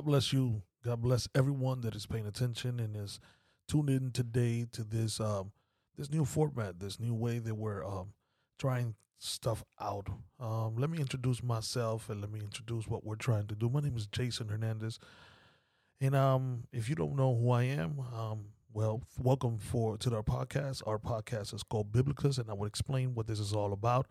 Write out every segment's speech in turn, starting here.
God bless you. God bless everyone that is paying attention and is tuned in today to this um this new format, this new way that we're um trying stuff out. Um, let me introduce myself and let me introduce what we're trying to do. My name is Jason Hernandez, and um, if you don't know who I am, um, well, welcome for to our podcast. Our podcast is called Biblicus, and I will explain what this is all about.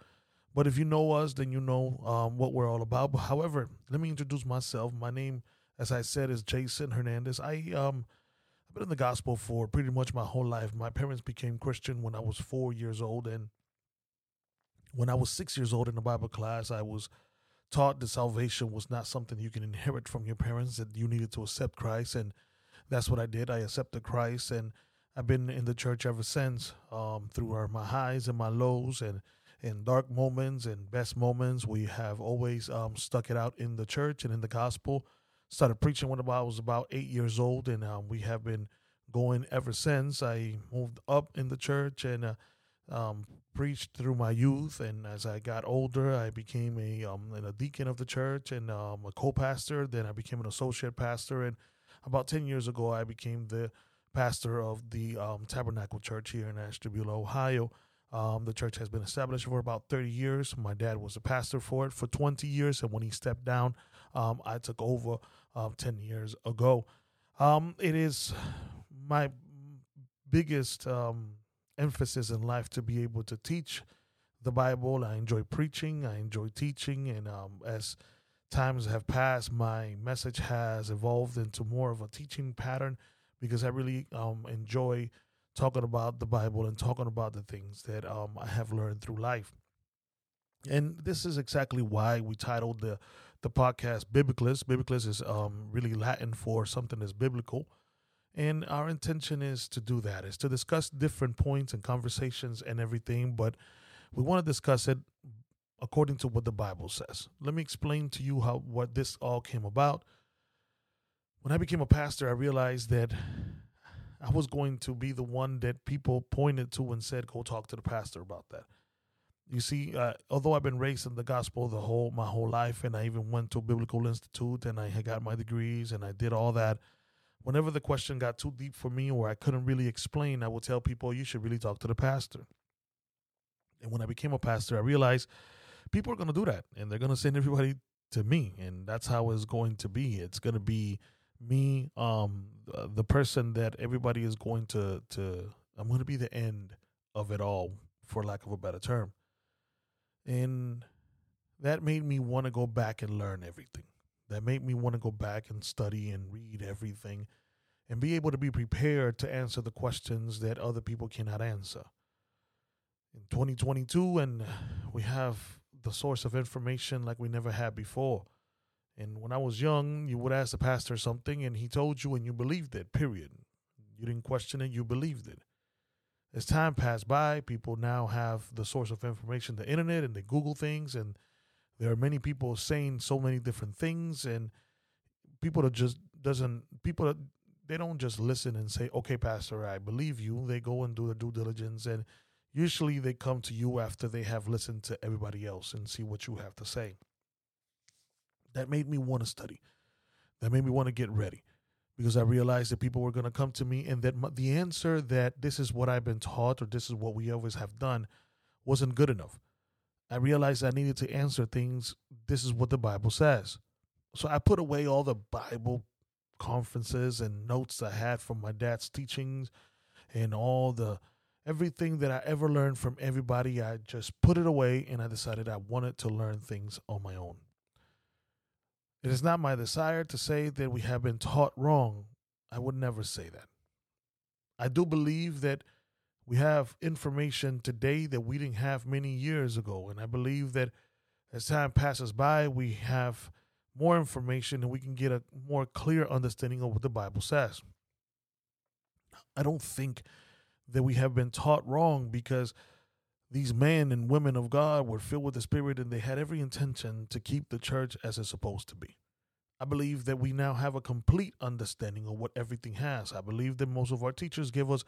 But if you know us, then you know um, what we're all about. But however, let me introduce myself. My name, as I said, is Jason Hernandez. I um, I've been in the gospel for pretty much my whole life. My parents became Christian when I was four years old, and when I was six years old in the Bible class, I was taught that salvation was not something you can inherit from your parents, that you needed to accept Christ. And that's what I did. I accepted Christ, and I've been in the church ever since um, through our, my highs and my lows and in dark moments and best moments. We have always um, stuck it out in the church and in the gospel. Started preaching when I was about eight years old, and um, we have been going ever since. I moved up in the church and uh, um, preached through my youth, and as I got older, I became a um, a deacon of the church and um, a co-pastor. Then I became an associate pastor, and about ten years ago, I became the pastor of the um, Tabernacle Church here in Ashtabula, Ohio. Um, the church has been established for about 30 years. My dad was a pastor for it for 20 years, and when he stepped down, um, I took over uh, 10 years ago. Um, it is my biggest um, emphasis in life to be able to teach the Bible. I enjoy preaching, I enjoy teaching, and um, as times have passed, my message has evolved into more of a teaching pattern because I really um, enjoy talking about the Bible and talking about the things that um, I have learned through life. And this is exactly why we titled the the podcast Biblicus. Biblicus is um, really Latin for something that's biblical. And our intention is to do that, is to discuss different points and conversations and everything, but we want to discuss it according to what the Bible says. Let me explain to you how what this all came about. When I became a pastor, I realized that I was going to be the one that people pointed to and said, "Go talk to the pastor about that." You see, uh, although I've been raised in the gospel the whole my whole life, and I even went to a biblical institute and I got my degrees and I did all that. Whenever the question got too deep for me or I couldn't really explain, I would tell people, "You should really talk to the pastor." And when I became a pastor, I realized people are going to do that, and they're going to send everybody to me, and that's how it's going to be. It's going to be me um the person that everybody is going to to I'm going to be the end of it all for lack of a better term. And that made me want to go back and learn everything. That made me want to go back and study and read everything and be able to be prepared to answer the questions that other people cannot answer. In 2022 and we have the source of information like we never had before and when I was young, you would ask the pastor something and he told you and you believed it, period. You didn't question it, you believed it. As time passed by, people now have the source of information, the internet, and they Google things. And there are many people saying so many different things. And people that just doesn't, people that they don't just listen and say, okay, pastor, I believe you. They go and do the due diligence. And usually they come to you after they have listened to everybody else and see what you have to say that made me want to study. That made me want to get ready because I realized that people were going to come to me and that the answer that this is what I've been taught or this is what we always have done wasn't good enough. I realized I needed to answer things. This is what the Bible says. So I put away all the Bible conferences and notes I had from my dad's teachings and all the everything that I ever learned from everybody. I just put it away and I decided I wanted to learn things on my own. It is not my desire to say that we have been taught wrong. I would never say that. I do believe that we have information today that we didn't have many years ago. And I believe that as time passes by, we have more information and we can get a more clear understanding of what the Bible says. I don't think that we have been taught wrong because these men and women of God were filled with the Spirit and they had every intention to keep the church as it's supposed to be. I believe that we now have a complete understanding of what everything has. I believe that most of our teachers give us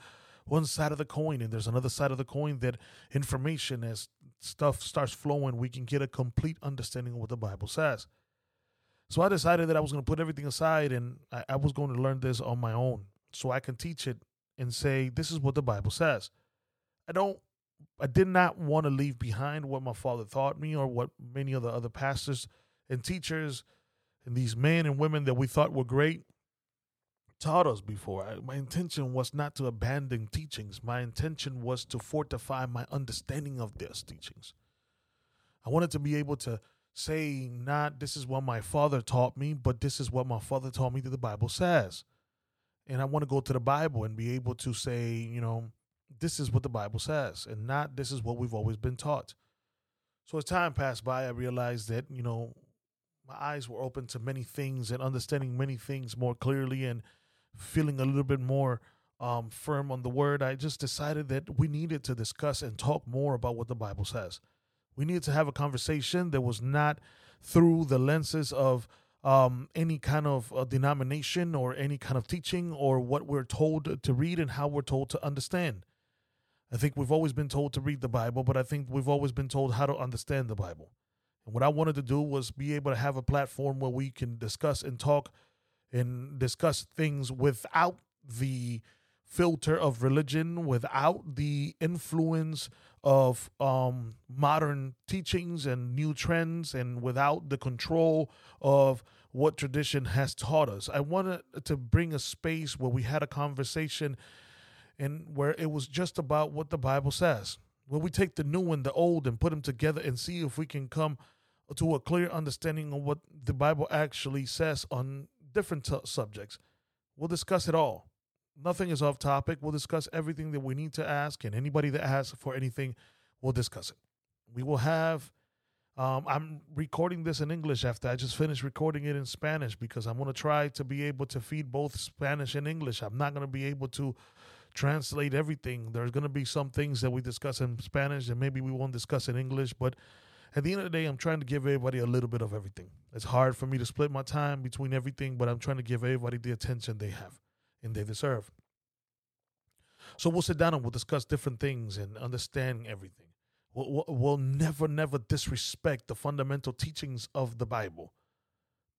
one side of the coin, and there's another side of the coin that information, as stuff starts flowing, we can get a complete understanding of what the Bible says. So I decided that I was going to put everything aside and I, I was going to learn this on my own so I can teach it and say, this is what the Bible says. I don't, I did not want to leave behind what my father taught me or what many of the other pastors and teachers and these men and women that we thought were great taught us before. I, my intention was not to abandon teachings. My intention was to fortify my understanding of these teachings. I wanted to be able to say, not this is what my father taught me, but this is what my father taught me that the Bible says. And I want to go to the Bible and be able to say, you know, this is what the Bible says, and not this is what we've always been taught. So as time passed by, I realized that, you know, my eyes were open to many things and understanding many things more clearly and feeling a little bit more um, firm on the word. I just decided that we needed to discuss and talk more about what the Bible says. We needed to have a conversation that was not through the lenses of um, any kind of uh, denomination or any kind of teaching or what we're told to read and how we're told to understand. I think we've always been told to read the Bible, but I think we've always been told how to understand the Bible. And what I wanted to do was be able to have a platform where we can discuss and talk and discuss things without the filter of religion, without the influence of um, modern teachings and new trends, and without the control of what tradition has taught us. I wanted to bring a space where we had a conversation and where it was just about what the Bible says. Where we take the new and the old and put them together and see if we can come to a clear understanding of what the Bible actually says on different t- subjects. We'll discuss it all. Nothing is off topic. We'll discuss everything that we need to ask, and anybody that asks for anything, we'll discuss it. We will have. Um, I'm recording this in English after I just finished recording it in Spanish because I'm going to try to be able to feed both Spanish and English. I'm not going to be able to translate everything. There's going to be some things that we discuss in Spanish and maybe we won't discuss in English, but at the end of the day, I'm trying to give everybody a little bit of everything. It's hard for me to split my time between everything, but I'm trying to give everybody the attention they have and they deserve. So we'll sit down and we'll discuss different things and understand everything. We'll, we'll never, never disrespect the fundamental teachings of the Bible,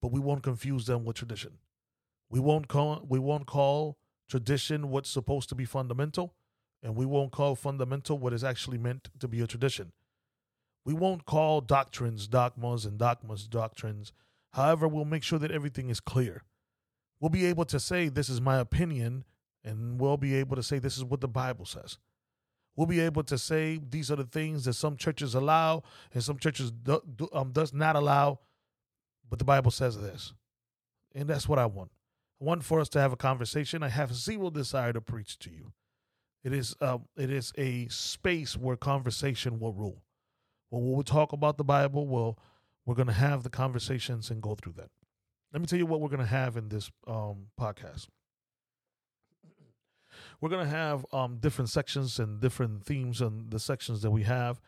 but we won't confuse them with tradition. We won't call we won't call tradition what's supposed to be fundamental, and we won't call fundamental what is actually meant to be a tradition. We won't call doctrines dogmas and dogmas doctrines. However, we'll make sure that everything is clear. We'll be able to say, This is my opinion, and we'll be able to say, This is what the Bible says. We'll be able to say, These are the things that some churches allow and some churches do, do, um, does not allow, but the Bible says this. And that's what I want. Want for us to have a conversation. I have zero desire to preach to you. It is, uh, it is a space where conversation will rule. Well, we'll talk about the Bible. We'll, we're going to have the conversations and go through that. Let me tell you what we're going to have in this um, podcast. We're going to have um, different sections and different themes and the sections that we have.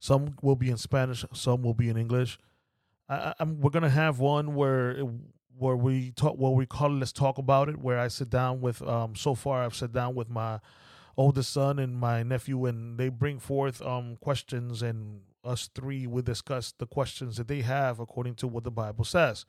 Some will be in Spanish, some will be in English. I'm we're going to have one where where we talk, what we call it, let's talk about it, where I sit down with. Um, so far, I've sat down with my oldest son and my nephew, and they bring forth um, questions and us three will discuss the questions that they have according to what the Bible says.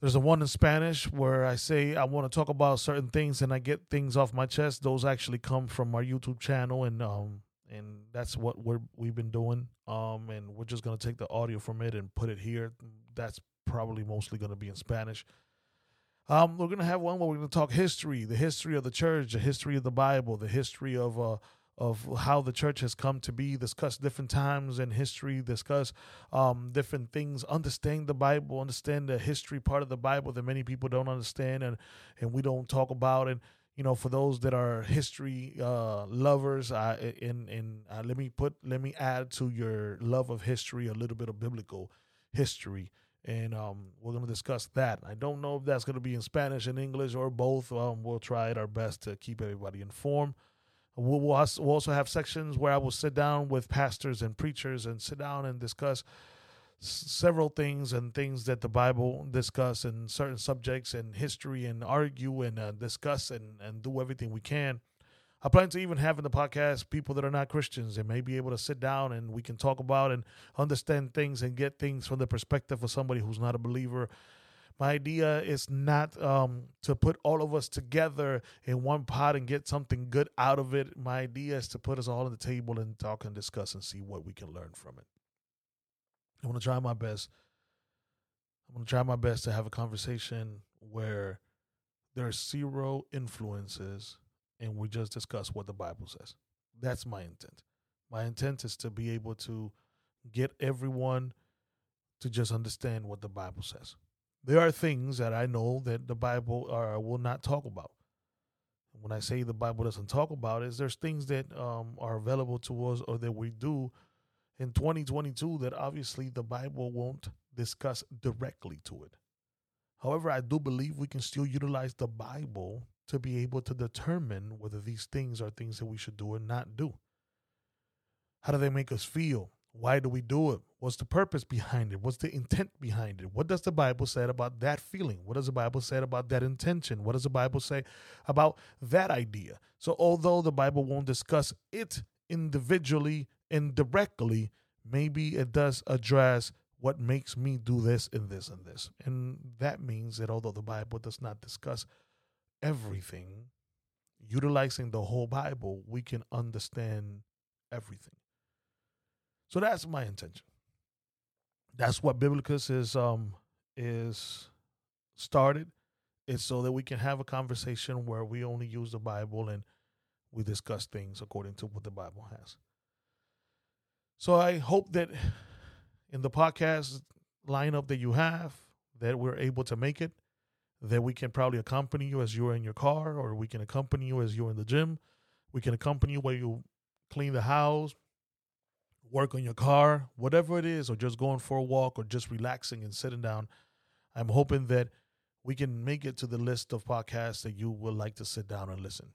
There's a one in Spanish where I say I want to talk about certain things and I get things off my chest. Those actually come from our YouTube channel and um and that's what we're we've been doing. Um and we're just gonna take the audio from it and put it here. That's probably mostly gonna be in Spanish. Um, we're gonna have one where we're gonna talk history, the history of the church, the history of the Bible, the history of uh of how the church has come to be, discuss different times in history, discuss um, different things, understand the Bible, understand the history part of the Bible that many people don't understand and, and we don't talk about. And, you know, for those that are history uh, lovers, I, and, and uh, let me put, let me add to your love of history a little bit of biblical history. And um, we're going to discuss that. I don't know if that's going to be in Spanish and English or both. Um, we'll try our best to keep everybody informed. We'll, we'll also have sections where I will sit down with pastors and preachers and sit down and discuss several things and things that the Bible discuss and certain subjects and history and argue and uh, discuss and, and do everything we can. I plan to even have in the podcast people that are not Christians and may be able to sit down and we can talk about and understand things and get things from the perspective of somebody who's not a believer. My idea is not um, to put all of us together in one pot and get something good out of it. My idea is to put us all on the table and talk and discuss and see what we can learn from it. I'm going to try my best. I'm going to try my best to have a conversation where there are zero influences and we just discuss what the Bible says. That's my intent. My intent is to be able to get everyone to just understand what the Bible says. There are things that I know that the Bible uh, will not talk about. When I say the Bible doesn't talk about is there's things that um, are available to us or that we do in 2022 that obviously the Bible won't discuss directly to it. However, I do believe we can still utilize the Bible to be able to determine whether these things are things that we should do or not do. How do they make us feel? Why do we do it? What's the purpose behind it? What's the intent behind it? What does the Bible say about that feeling? What does the Bible say about that intention? What does the Bible say about that idea? So, although the Bible won't discuss it individually and directly, maybe it does address what makes me do this and this and this. And that means that although the Bible does not discuss everything, utilizing the whole Bible, we can understand everything. So that's my intention. That's what Biblicus is um is started. It's so that we can have a conversation where we only use the Bible and we discuss things according to what the Bible has. So I hope that in the podcast lineup that you have, that we're able to make it that we can probably accompany you as you're in your car, or we can accompany you as you're in the gym. We can accompany you while you clean the house, work on your car, whatever it is, or just going for a walk or just relaxing and sitting down. I'm hoping that we can make it to the list of podcasts that you would like to sit down and listen.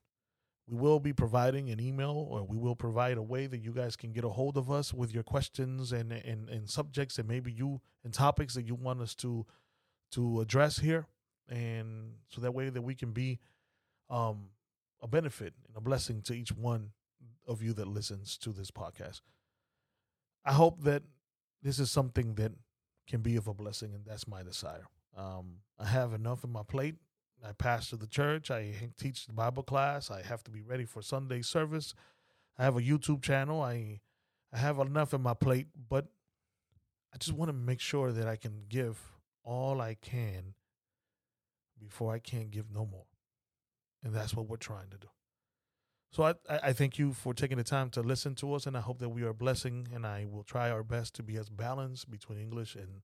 We will be providing an email or we will provide a way that you guys can get a hold of us with your questions and, and, and subjects and maybe you and topics that you want us to to address here and so that way that we can be um, a benefit and a blessing to each one of you that listens to this podcast. I hope that this is something that can be of a blessing, and that's my desire. Um, I have enough in my plate. I pastor the church. I teach the Bible class. I have to be ready for Sunday service. I have a YouTube channel. I I have enough in my plate, but I just want to make sure that I can give all I can before I can't give no more. And that's what we're trying to do. So I, I thank you for taking the time to listen to us, and I hope that we are a blessing. And I will try our best to be as balanced between English and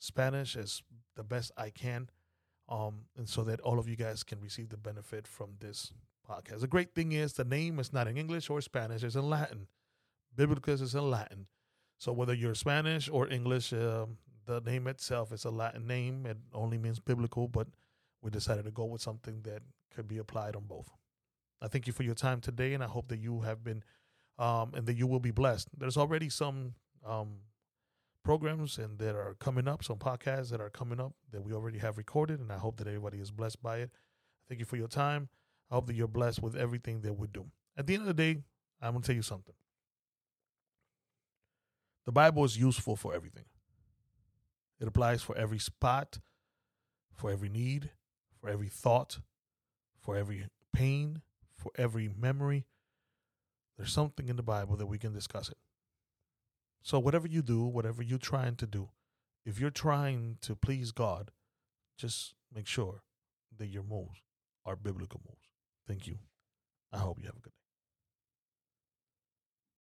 Spanish as the best I can, um, and so that all of you guys can receive the benefit from this podcast. The great thing is the name is not in English or Spanish; it's in Latin. Biblicus is in Latin. So whether you're Spanish or English, uh, the name itself is a Latin name. It only means biblical, but we decided to go with something that could be applied on both. I thank you for your time today, and I hope that you have been um, and that you will be blessed. There's already some um, programs and that are coming up, some podcasts that are coming up that we already have recorded, and I hope that everybody is blessed by it. Thank you for your time. I hope that you're blessed with everything that we do. At the end of the day, I'm going to tell you something. The Bible is useful for everything. It applies for every spot, for every need, for every thought, for every pain, for every memory. There's something in the Bible that we can discuss it. So, whatever you do, whatever you're trying to do, if you're trying to please God, just make sure that your moves are biblical moves. Thank you. I hope you have a good day.